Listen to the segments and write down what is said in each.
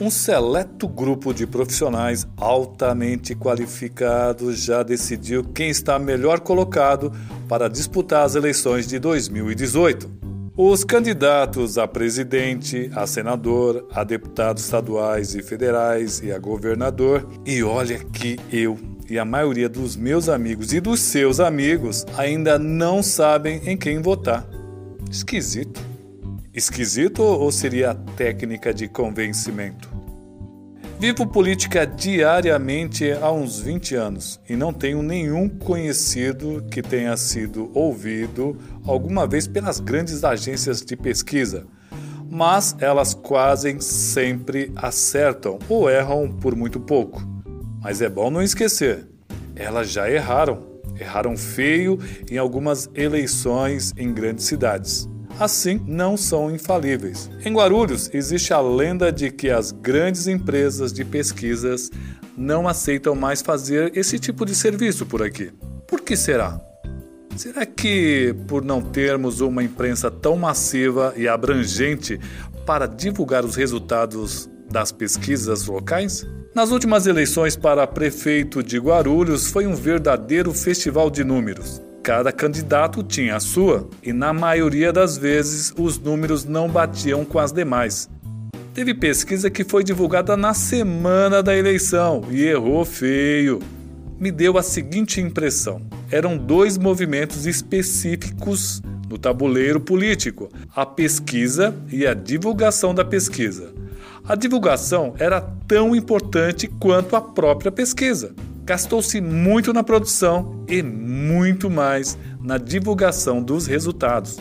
Um seleto grupo de profissionais altamente qualificados já decidiu quem está melhor colocado para disputar as eleições de 2018. Os candidatos a presidente, a senador, a deputados estaduais e federais e a governador. E olha que eu e a maioria dos meus amigos e dos seus amigos ainda não sabem em quem votar. Esquisito. Esquisito ou seria a técnica de convencimento? Vivo política diariamente há uns 20 anos e não tenho nenhum conhecido que tenha sido ouvido alguma vez pelas grandes agências de pesquisa, mas elas quase sempre acertam ou erram por muito pouco. Mas é bom não esquecer, elas já erraram, erraram feio em algumas eleições em grandes cidades assim não são infalíveis. Em Guarulhos, existe a lenda de que as grandes empresas de pesquisas não aceitam mais fazer esse tipo de serviço por aqui. Por que será? Será que por não termos uma imprensa tão massiva e abrangente para divulgar os resultados das pesquisas locais? Nas últimas eleições para prefeito de Guarulhos foi um verdadeiro festival de números. Cada candidato tinha a sua, e na maioria das vezes os números não batiam com as demais. Teve pesquisa que foi divulgada na semana da eleição e errou feio. Me deu a seguinte impressão: eram dois movimentos específicos no tabuleiro político: a pesquisa e a divulgação da pesquisa. A divulgação era tão importante quanto a própria pesquisa. Gastou-se muito na produção e muito mais na divulgação dos resultados.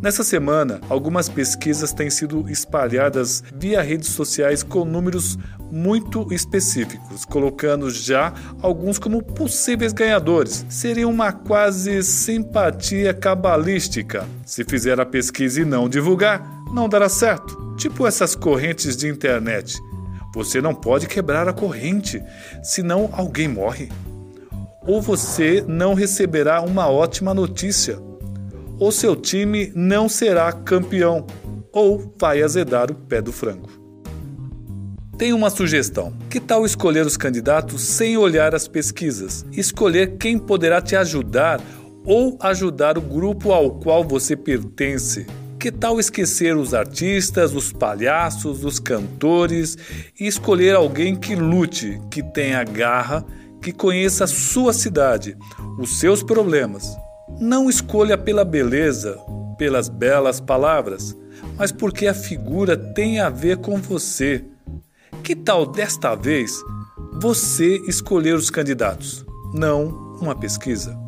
Nessa semana, algumas pesquisas têm sido espalhadas via redes sociais com números muito específicos, colocando já alguns como possíveis ganhadores. Seria uma quase simpatia cabalística. Se fizer a pesquisa e não divulgar, não dará certo. Tipo essas correntes de internet você não pode quebrar a corrente, senão alguém morre. Ou você não receberá uma ótima notícia, ou seu time não será campeão, ou vai azedar o pé do frango. Tenho uma sugestão. Que tal escolher os candidatos sem olhar as pesquisas? Escolher quem poderá te ajudar ou ajudar o grupo ao qual você pertence. Que tal esquecer os artistas, os palhaços, os cantores e escolher alguém que lute, que tenha garra, que conheça a sua cidade, os seus problemas? Não escolha pela beleza, pelas belas palavras, mas porque a figura tem a ver com você. Que tal desta vez você escolher os candidatos, não uma pesquisa?